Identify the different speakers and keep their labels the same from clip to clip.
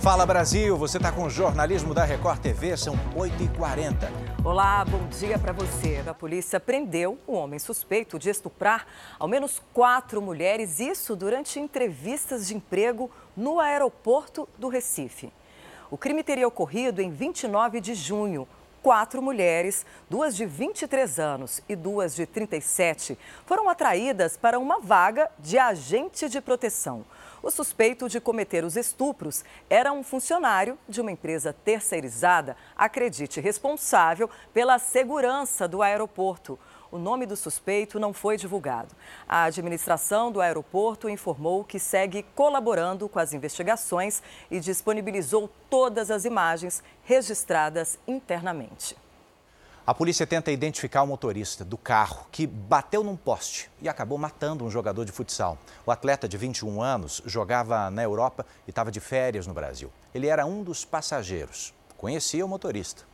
Speaker 1: Fala Brasil, você está com o jornalismo da Record TV, são 8h40.
Speaker 2: Olá, bom dia para você. A polícia prendeu um homem suspeito de estuprar ao menos quatro mulheres, isso durante entrevistas de emprego no aeroporto do Recife. O crime teria ocorrido em 29 de junho. Quatro mulheres, duas de 23 anos e duas de 37, foram atraídas para uma vaga de agente de proteção. O suspeito de cometer os estupros era um funcionário de uma empresa terceirizada, acredite, responsável pela segurança do aeroporto. O nome do suspeito não foi divulgado. A administração do aeroporto informou que segue colaborando com as investigações e disponibilizou todas as imagens registradas internamente.
Speaker 1: A polícia tenta identificar o motorista do carro que bateu num poste e acabou matando um jogador de futsal. O atleta de 21 anos jogava na Europa e estava de férias no Brasil. Ele era um dos passageiros. Conhecia o motorista.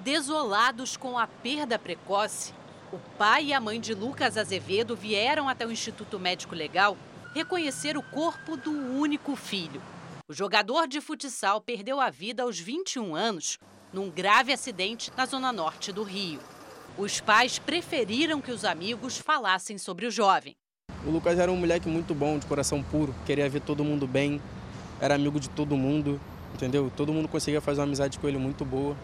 Speaker 3: Desolados com a perda precoce, o pai e a mãe de Lucas Azevedo vieram até o Instituto Médico Legal reconhecer o corpo do único filho. O jogador de futsal perdeu a vida aos 21 anos num grave acidente na zona norte do Rio. Os pais preferiram que os amigos falassem sobre o jovem.
Speaker 4: O Lucas era um moleque muito bom, de coração puro, queria ver todo mundo bem, era amigo de todo mundo, entendeu? Todo mundo conseguia fazer uma amizade com ele muito boa.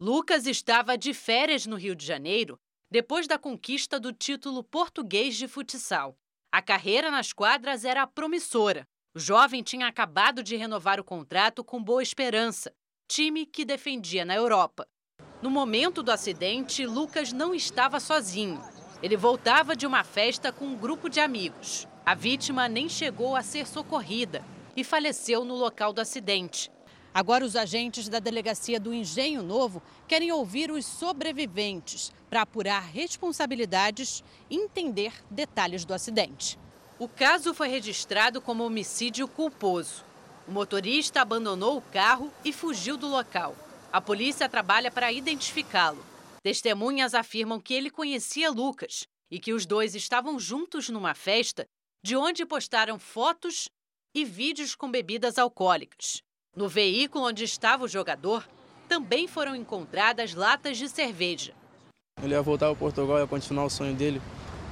Speaker 3: Lucas estava de férias no Rio de Janeiro depois da conquista do título português de futsal. A carreira nas quadras era promissora. O jovem tinha acabado de renovar o contrato com Boa Esperança time que defendia na Europa. No momento do acidente, Lucas não estava sozinho. Ele voltava de uma festa com um grupo de amigos. A vítima nem chegou a ser socorrida e faleceu no local do acidente. Agora, os agentes da delegacia do Engenho Novo querem ouvir os sobreviventes para apurar responsabilidades e entender detalhes do acidente. O caso foi registrado como homicídio culposo. O motorista abandonou o carro e fugiu do local. A polícia trabalha para identificá-lo. Testemunhas afirmam que ele conhecia Lucas e que os dois estavam juntos numa festa, de onde postaram fotos e vídeos com bebidas alcoólicas. No veículo onde estava o jogador, também foram encontradas latas de cerveja.
Speaker 4: Ele ia voltar ao Portugal, ia continuar o sonho dele,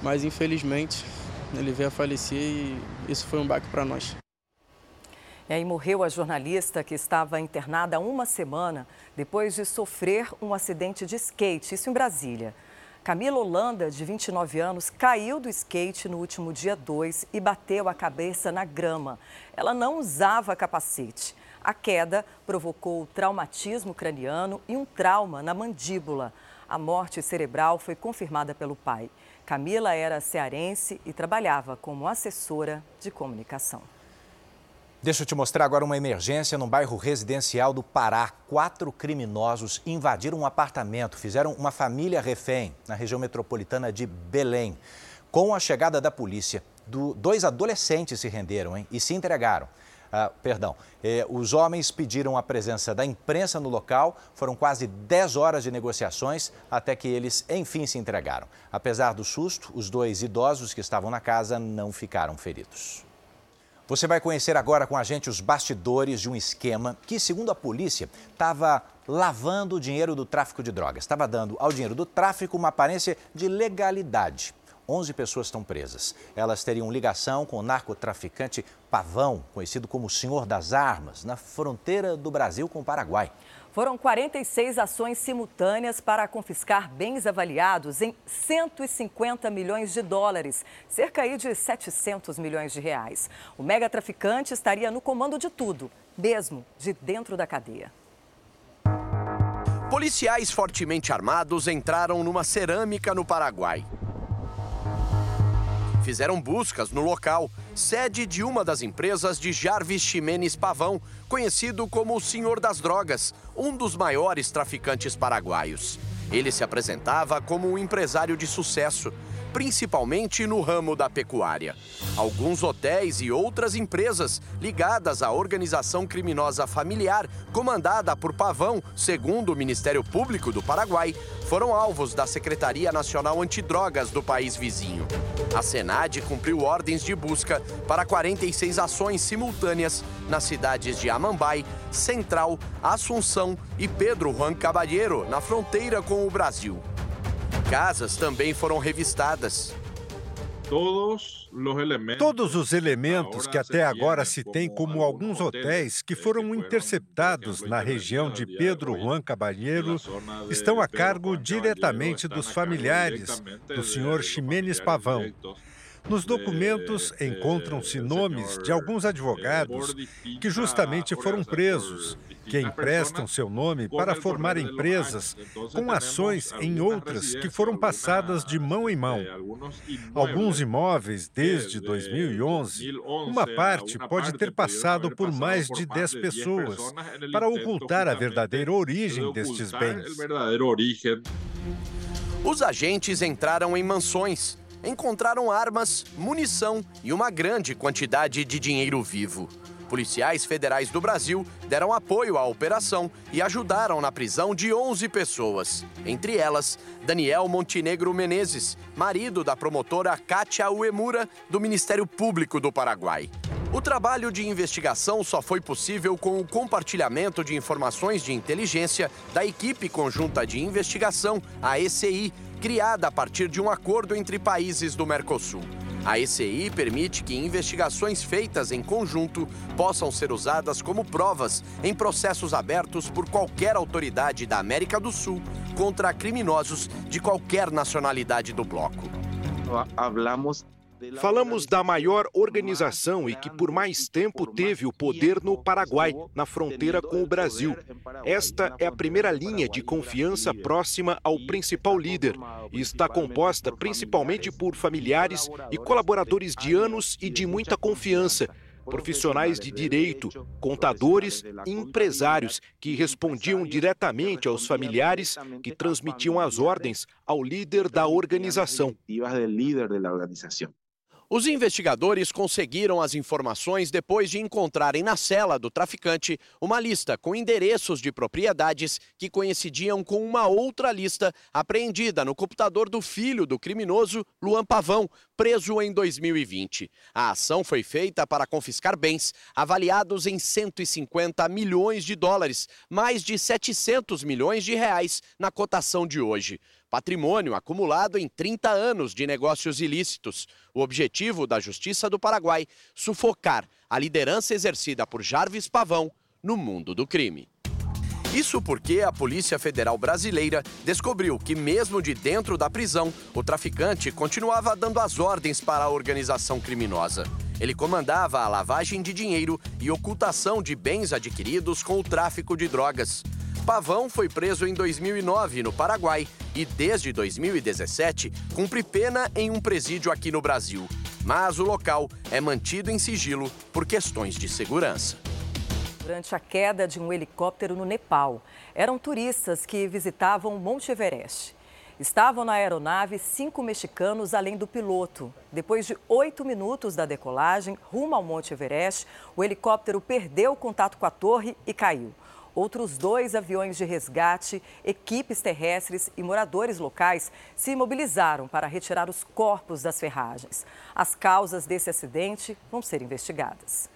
Speaker 4: mas infelizmente ele veio a falecer e isso foi um baque para nós.
Speaker 2: E aí morreu a jornalista que estava internada há uma semana depois de sofrer um acidente de skate, isso em Brasília. Camila Holanda, de 29 anos, caiu do skate no último dia 2 e bateu a cabeça na grama. Ela não usava capacete. A queda provocou traumatismo craniano e um trauma na mandíbula. A morte cerebral foi confirmada pelo pai. Camila era cearense e trabalhava como assessora de comunicação.
Speaker 1: Deixa eu te mostrar agora uma emergência no bairro residencial do Pará. Quatro criminosos invadiram um apartamento, fizeram uma família refém na região metropolitana de Belém. Com a chegada da polícia, do, dois adolescentes se renderam hein, e se entregaram. Ah, perdão, eh, os homens pediram a presença da imprensa no local, foram quase 10 horas de negociações até que eles, enfim, se entregaram. Apesar do susto, os dois idosos que estavam na casa não ficaram feridos. Você vai conhecer agora com a gente os bastidores de um esquema que, segundo a polícia, estava lavando o dinheiro do tráfico de drogas. Estava dando ao dinheiro do tráfico uma aparência de legalidade. 11 pessoas estão presas. Elas teriam ligação com o narcotraficante Pavão, conhecido como Senhor das Armas, na fronteira do Brasil com o Paraguai.
Speaker 2: Foram 46 ações simultâneas para confiscar bens avaliados em 150 milhões de dólares, cerca aí de 700 milhões de reais. O mega traficante estaria no comando de tudo, mesmo de dentro da cadeia.
Speaker 5: Policiais fortemente armados entraram numa cerâmica no Paraguai. Fizeram buscas no local sede de uma das empresas de Jarvis Ximenes Pavão, conhecido como o Senhor das Drogas, um dos maiores traficantes paraguaios. Ele se apresentava como um empresário de sucesso, principalmente no ramo da pecuária. Alguns hotéis e outras empresas ligadas à organização criminosa familiar comandada por Pavão, segundo o Ministério Público do Paraguai, foram alvos da Secretaria Nacional Antidrogas do país vizinho. A Senad cumpriu ordens de busca para 46 ações simultâneas nas cidades de Amambai, Central, Assunção e Pedro Juan Caballero, na fronteira com o Brasil. Casas também foram revistadas.
Speaker 6: Todos os elementos que até agora se tem como alguns hotéis que foram interceptados na região de Pedro Juan Caballero estão a cargo diretamente dos familiares do senhor Ximenes Pavão. Nos documentos encontram-se nomes de alguns advogados que justamente foram presos, que emprestam seu nome para formar empresas com ações em outras que foram passadas de mão em mão. Alguns imóveis desde 2011, uma parte pode ter passado por mais de 10 pessoas para ocultar a verdadeira origem destes bens.
Speaker 5: Os agentes entraram em mansões encontraram armas, munição e uma grande quantidade de dinheiro vivo. Policiais federais do Brasil deram apoio à operação e ajudaram na prisão de 11 pessoas. Entre elas, Daniel Montenegro Menezes, marido da promotora Kátia Uemura, do Ministério Público do Paraguai. O trabalho de investigação só foi possível com o compartilhamento de informações de inteligência da equipe conjunta de investigação, a ECI, criada a partir de um acordo entre países do Mercosul. A ECI permite que investigações feitas em conjunto possam ser usadas como provas em processos abertos por qualquer autoridade da América do Sul contra criminosos de qualquer nacionalidade do bloco.
Speaker 7: Hablamos Falamos da maior organização e que por mais tempo teve o poder no Paraguai, na fronteira com o Brasil. Esta é a primeira linha de confiança próxima ao principal líder e está composta principalmente por familiares e colaboradores de anos e de muita confiança profissionais de direito, contadores e empresários que respondiam diretamente aos familiares que transmitiam as ordens ao líder da organização.
Speaker 5: Os investigadores conseguiram as informações depois de encontrarem na cela do traficante uma lista com endereços de propriedades que coincidiam com uma outra lista apreendida no computador do filho do criminoso, Luan Pavão, preso em 2020. A ação foi feita para confiscar bens avaliados em 150 milhões de dólares, mais de 700 milhões de reais na cotação de hoje patrimônio acumulado em 30 anos de negócios ilícitos. O objetivo da Justiça do Paraguai sufocar a liderança exercida por Jarvis Pavão no mundo do crime. Isso porque a Polícia Federal Brasileira descobriu que, mesmo de dentro da prisão, o traficante continuava dando as ordens para a organização criminosa. Ele comandava a lavagem de dinheiro e ocultação de bens adquiridos com o tráfico de drogas. Pavão foi preso em 2009 no Paraguai e desde 2017 cumpre pena em um presídio aqui no Brasil. Mas o local é mantido em sigilo por questões de segurança.
Speaker 2: Durante a queda de um helicóptero no Nepal, eram turistas que visitavam Monte Everest. Estavam na aeronave cinco mexicanos além do piloto. Depois de oito minutos da decolagem rumo ao Monte Everest, o helicóptero perdeu o contato com a torre e caiu. Outros dois aviões de resgate, equipes terrestres e moradores locais se mobilizaram para retirar os corpos das ferragens. As causas desse acidente vão ser investigadas.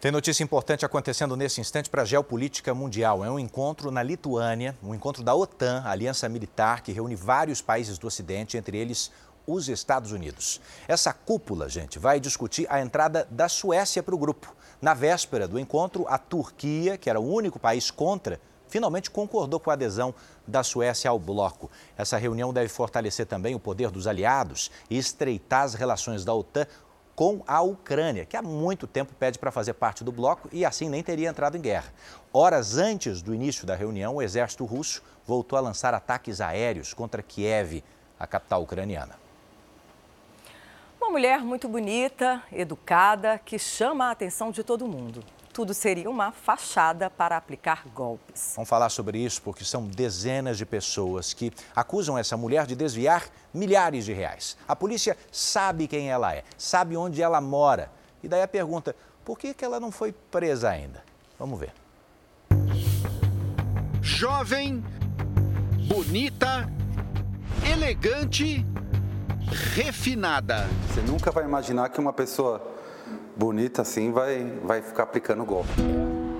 Speaker 1: Tem notícia importante acontecendo nesse instante para a geopolítica mundial. É um encontro na Lituânia, um encontro da OTAN, aliança militar que reúne vários países do Ocidente, entre eles os Estados Unidos. Essa cúpula, gente, vai discutir a entrada da Suécia para o grupo. Na véspera do encontro, a Turquia, que era o único país contra, finalmente concordou com a adesão da Suécia ao bloco. Essa reunião deve fortalecer também o poder dos aliados e estreitar as relações da OTAN com a Ucrânia, que há muito tempo pede para fazer parte do bloco e assim nem teria entrado em guerra. Horas antes do início da reunião, o exército russo voltou a lançar ataques aéreos contra Kiev, a capital ucraniana.
Speaker 2: Uma mulher muito bonita, educada, que chama a atenção de todo mundo. tudo seria uma fachada para aplicar golpes.
Speaker 1: Vamos falar sobre isso porque são dezenas de pessoas que acusam essa mulher de desviar milhares de reais. A polícia sabe quem ela é, sabe onde ela mora. E daí a pergunta: por que, que ela não foi presa ainda? Vamos ver.
Speaker 8: Jovem, bonita, elegante, refinada.
Speaker 9: Você nunca vai imaginar que uma pessoa bonita assim vai, vai ficar aplicando golpe.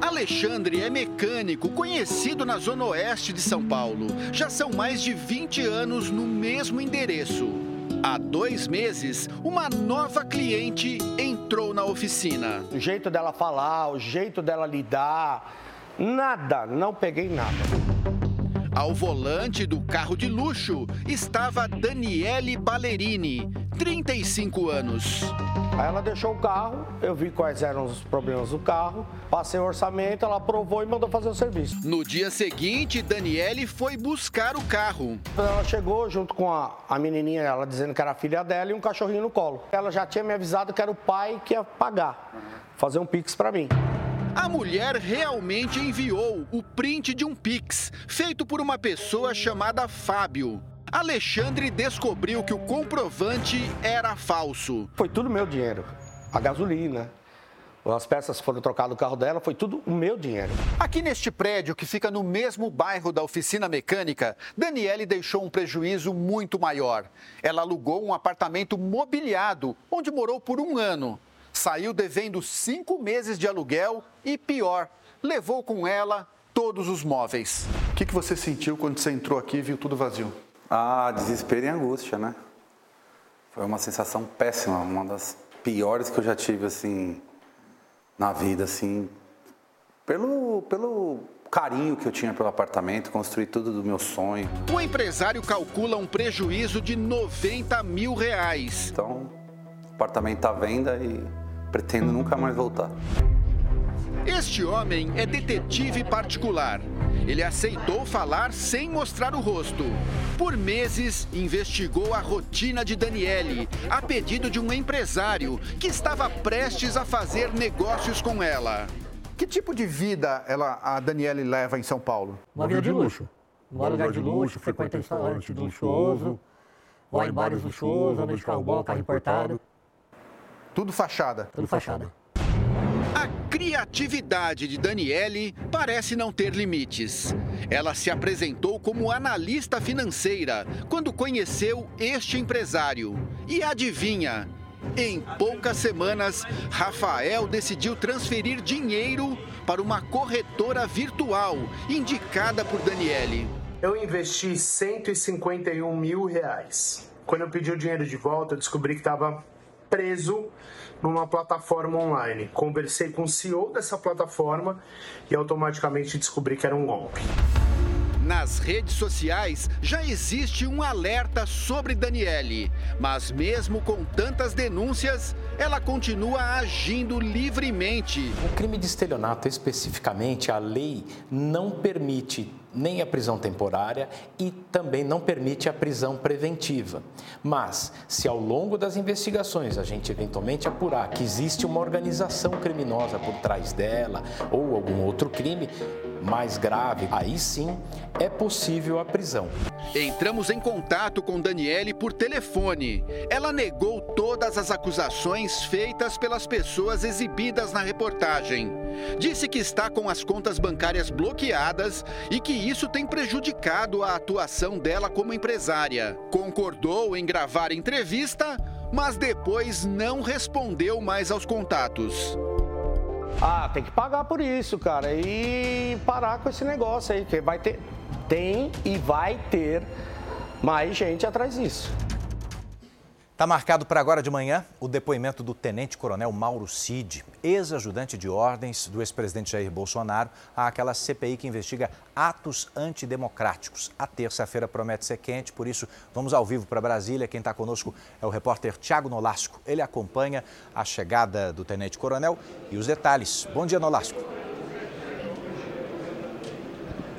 Speaker 8: Alexandre é mecânico, conhecido na zona oeste de São Paulo. Já são mais de 20 anos no mesmo endereço. Há dois meses, uma nova cliente entrou na oficina.
Speaker 10: O jeito dela falar, o jeito dela lidar, nada, não peguei nada.
Speaker 8: Ao volante do carro de luxo estava Daniele Ballerini, 35 anos.
Speaker 10: Aí ela deixou o carro, eu vi quais eram os problemas do carro, passei o orçamento, ela aprovou e mandou fazer o serviço.
Speaker 8: No dia seguinte, Daniele foi buscar o carro.
Speaker 10: Ela chegou junto com a, a menininha, ela dizendo que era filha dela e um cachorrinho no colo. Ela já tinha me avisado que era o pai que ia pagar, fazer um pix para mim.
Speaker 8: A mulher realmente enviou o print de um pix feito por uma pessoa chamada Fábio. Alexandre descobriu que o comprovante era falso.
Speaker 10: Foi tudo meu dinheiro. A gasolina, as peças foram trocadas no carro dela, foi tudo o meu dinheiro.
Speaker 8: Aqui neste prédio, que fica no mesmo bairro da oficina mecânica, Daniele deixou um prejuízo muito maior. Ela alugou um apartamento mobiliado, onde morou por um ano. Saiu devendo cinco meses de aluguel e, pior, levou com ela todos os móveis.
Speaker 11: O que, que você sentiu quando você entrou aqui e viu tudo vazio?
Speaker 9: Ah, desespero e angústia, né? Foi uma sensação péssima, uma das piores que eu já tive, assim, na vida, assim, pelo, pelo carinho que eu tinha pelo apartamento, construir tudo do meu sonho.
Speaker 8: O empresário calcula um prejuízo de 90 mil reais.
Speaker 9: Então, o apartamento está à venda e pretendo nunca mais voltar.
Speaker 8: Este homem é detetive particular. Ele aceitou falar sem mostrar o rosto. Por meses, investigou a rotina de Daniele, a pedido de um empresário que estava prestes a fazer negócios com ela.
Speaker 11: Que tipo de vida ela, a Daniele leva em São Paulo?
Speaker 12: Uma vida de luxo. Mora em lugar de luxo, frequenta restaurante luxuoso, vai em bares luxuosos, anda de carro bom, carro importado.
Speaker 11: Tudo fachada?
Speaker 12: Tudo fachada.
Speaker 8: A criatividade de Daniele parece não ter limites. Ela se apresentou como analista financeira quando conheceu este empresário. E adivinha? Em poucas semanas, Rafael decidiu transferir dinheiro para uma corretora virtual indicada por Daniele.
Speaker 13: Eu investi 151 mil reais. Quando eu pedi o dinheiro de volta, eu descobri que estava preso numa plataforma online. Conversei com o CEO dessa plataforma e automaticamente descobri que era um golpe.
Speaker 8: Nas redes sociais já existe um alerta sobre Daniele, mas mesmo com tantas denúncias, ela continua agindo livremente.
Speaker 14: O crime de estelionato, especificamente, a lei não permite nem a prisão temporária e também não permite a prisão preventiva. Mas, se ao longo das investigações a gente eventualmente apurar que existe uma organização criminosa por trás dela ou algum outro crime mais grave, aí sim é possível a prisão.
Speaker 8: Entramos em contato com Daniele por telefone. Ela negou todas as acusações feitas pelas pessoas exibidas na reportagem. Disse que está com as contas bancárias bloqueadas e que isso tem prejudicado a atuação dela como empresária. Concordou em gravar entrevista, mas depois não respondeu mais aos contatos.
Speaker 10: Ah, tem que pagar por isso, cara, e parar com esse negócio aí, que vai ter, tem e vai ter mais gente atrás disso.
Speaker 1: Está marcado para agora de manhã o depoimento do tenente-coronel Mauro Cid, ex-ajudante de ordens do ex-presidente Jair Bolsonaro, àquela CPI que investiga atos antidemocráticos. A terça-feira promete ser quente, por isso vamos ao vivo para Brasília. Quem está conosco é o repórter Tiago Nolasco. Ele acompanha a chegada do tenente-coronel e os detalhes. Bom dia, Nolasco.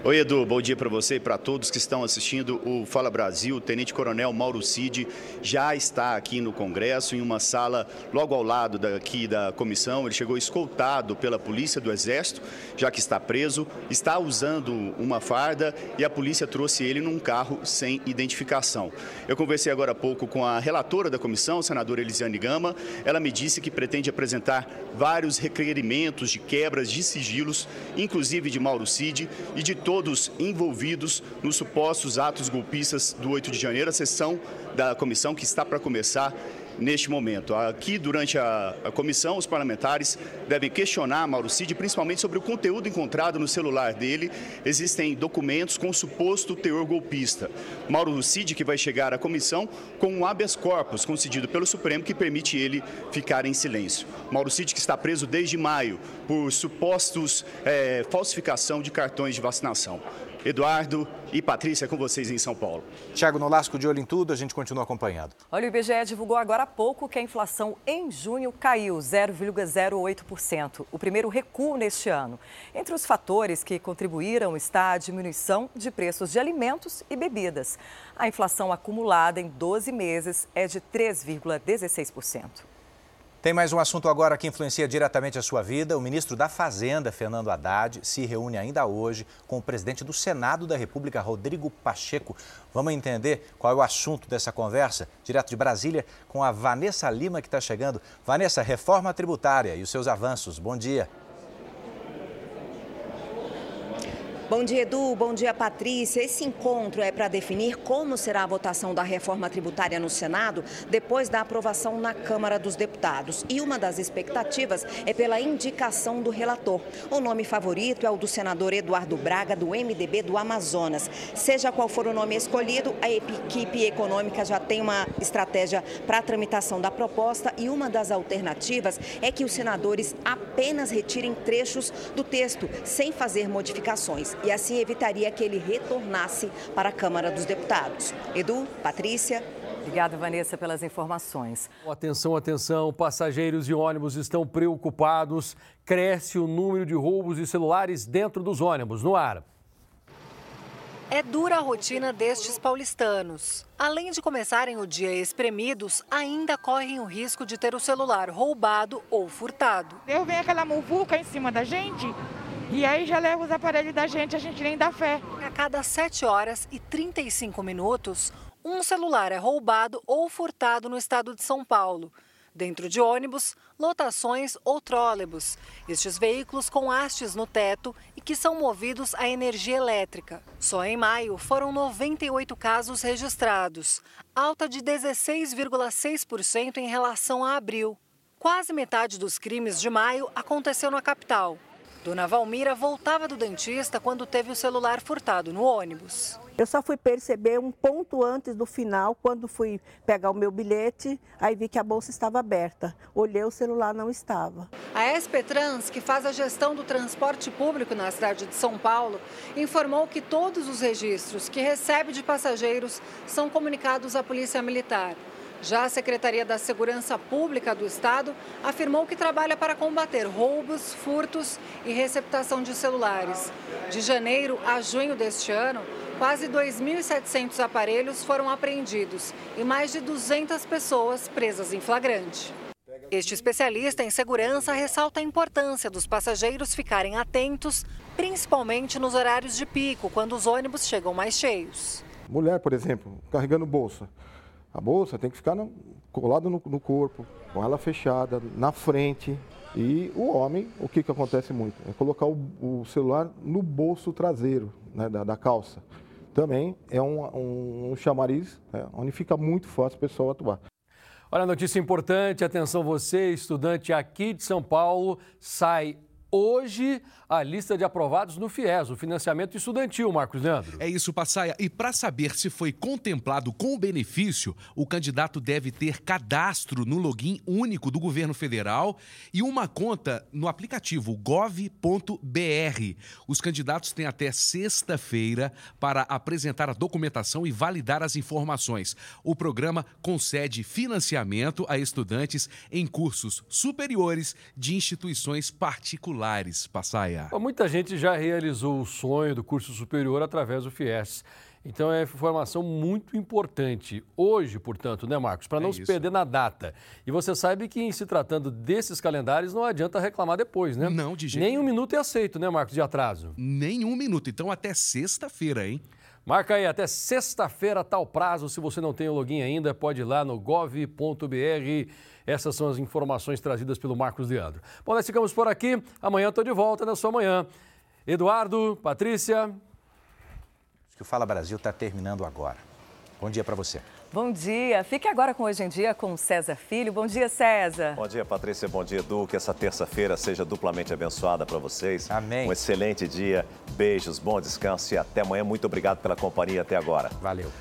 Speaker 15: Oi, Edu, bom dia para você e para todos que estão assistindo o Fala Brasil. O Tenente Coronel Mauro Cid já está aqui no Congresso, em uma sala logo ao lado daqui da comissão. Ele chegou escoltado pela Polícia do Exército, já que está preso, está usando uma farda e a polícia trouxe ele num carro sem identificação. Eu conversei agora há pouco com a relatora da comissão, senadora Elisiane Gama. Ela me disse que pretende apresentar vários requerimentos de quebras de sigilos, inclusive de Mauro Cid e de todos todos envolvidos nos supostos atos golpistas do 8 de janeiro. A sessão da comissão que está para começar neste momento. Aqui, durante a, a, comissão, os parlamentares devem questionar Mauro Cid, principalmente sobre o conteúdo encontrado no celular dele. Existem documentos com suposto teor golpista. Mauro Cid, que vai chegar à comissão com um habeas corpus concedido pelo Supremo, que permite ele ficar em silêncio. Mauro Cid, que está preso desde maio por supostos é, falsificação de cartões de vacinação. Eduardo e Patrícia, com vocês em São Paulo.
Speaker 1: Tiago Nolasco, de olho em tudo, a gente continua acompanhando.
Speaker 2: Olha, o IBGE divulgou agora há pouco que a inflação em junho caiu 0,08%, o primeiro recuo neste ano. Entre os fatores que contribuíram está a diminuição de preços de alimentos e bebidas. A inflação acumulada em 12 meses é de 3,16%.
Speaker 1: Tem mais um assunto agora que influencia diretamente a sua vida. O ministro da Fazenda, Fernando Haddad, se reúne ainda hoje com o presidente do Senado da República, Rodrigo Pacheco. Vamos entender qual é o assunto dessa conversa, direto de Brasília, com a Vanessa Lima, que está chegando. Vanessa, reforma tributária e os seus avanços. Bom dia.
Speaker 16: Bom dia, Edu. Bom dia, Patrícia. Esse encontro é para definir como será a votação da reforma tributária no Senado depois da aprovação na Câmara dos Deputados. E uma das expectativas é pela indicação do relator. O nome favorito é o do senador Eduardo Braga, do MDB do Amazonas. Seja qual for o nome escolhido, a equipe econômica já tem uma estratégia para a tramitação da proposta e uma das alternativas é que os senadores apenas retirem trechos do texto, sem fazer modificações e assim evitaria que ele retornasse para a Câmara dos Deputados. Edu, Patrícia.
Speaker 2: Obrigada, Vanessa, pelas informações.
Speaker 17: Atenção, atenção, passageiros de ônibus estão preocupados. Cresce o número de roubos de celulares dentro dos ônibus. No ar.
Speaker 18: É dura a rotina destes paulistanos. Além de começarem o dia espremidos, ainda correm o risco de ter o celular roubado ou furtado.
Speaker 19: Eu venho aquela muvuca em cima da gente, e aí já leva os aparelhos da gente, a gente nem dá fé.
Speaker 18: A cada 7 horas e 35 minutos, um celular é roubado ou furtado no estado de São Paulo. Dentro de ônibus, lotações ou trólebus. Estes veículos com hastes no teto e que são movidos a energia elétrica. Só em maio foram 98 casos registrados, alta de 16,6% em relação a abril. Quase metade dos crimes de maio aconteceu na capital. Dona Valmira voltava do dentista quando teve o celular furtado no ônibus.
Speaker 20: Eu só fui perceber um ponto antes do final, quando fui pegar o meu bilhete, aí vi que a bolsa estava aberta. Olhei, o celular não estava.
Speaker 18: A SP Trans, que faz a gestão do transporte público na cidade de São Paulo, informou que todos os registros que recebe de passageiros são comunicados à Polícia Militar. Já a Secretaria da Segurança Pública do Estado afirmou que trabalha para combater roubos, furtos e receptação de celulares. De janeiro a junho deste ano, quase 2.700 aparelhos foram apreendidos e mais de 200 pessoas presas em flagrante. Este especialista em segurança ressalta a importância dos passageiros ficarem atentos, principalmente nos horários de pico, quando os ônibus chegam mais cheios.
Speaker 21: Mulher, por exemplo, carregando bolsa. A bolsa tem que ficar no, colada no, no, corpo, com ela fechada, na frente. E o homem, o que, que acontece muito? É colocar o, o celular no bolso traseiro né, da, da, calça. Também é um, um, um chamariz é, onde fica muito fácil o pessoal atuar.
Speaker 17: Olha, notícia importante, atenção você, estudante aqui de São Paulo, sai hoje a lista de aprovados no FIES, o financiamento estudantil, Marcos Leandro.
Speaker 22: É isso, Passaia. E para saber se foi contemplado com o benefício, o candidato deve ter cadastro no login único do governo federal e uma conta no aplicativo gov.br. Os candidatos têm até sexta-feira para apresentar a documentação e validar as informações. O programa concede financiamento a estudantes em cursos superiores de instituições particulares Passaia.
Speaker 17: Muita gente já realizou o sonho do curso superior através do FIES. Então é informação muito importante. Hoje, portanto, né, Marcos? Para não é se perder na data. E você sabe que, em se tratando desses calendários, não adianta reclamar depois, né?
Speaker 22: Não, de jeito
Speaker 17: Nem um minuto é aceito, né, Marcos, de atraso?
Speaker 22: Nem um minuto. Então, até sexta-feira, hein?
Speaker 17: Marca aí, até sexta-feira, tal prazo. Se você não tem o login ainda, pode ir lá no gov.br. Essas são as informações trazidas pelo Marcos Leandro. Bom, nós ficamos por aqui. Amanhã estou de volta na sua manhã. Eduardo, Patrícia.
Speaker 1: Que o Fala Brasil está terminando agora. Bom dia para você.
Speaker 2: Bom dia. Fique agora com Hoje em Dia com César Filho. Bom dia, César.
Speaker 23: Bom dia, Patrícia. Bom dia, Edu. Que essa terça-feira seja duplamente abençoada para vocês.
Speaker 1: Amém.
Speaker 23: Um excelente dia. Beijos, bom descanso e até amanhã. Muito obrigado pela companhia até agora.
Speaker 1: Valeu.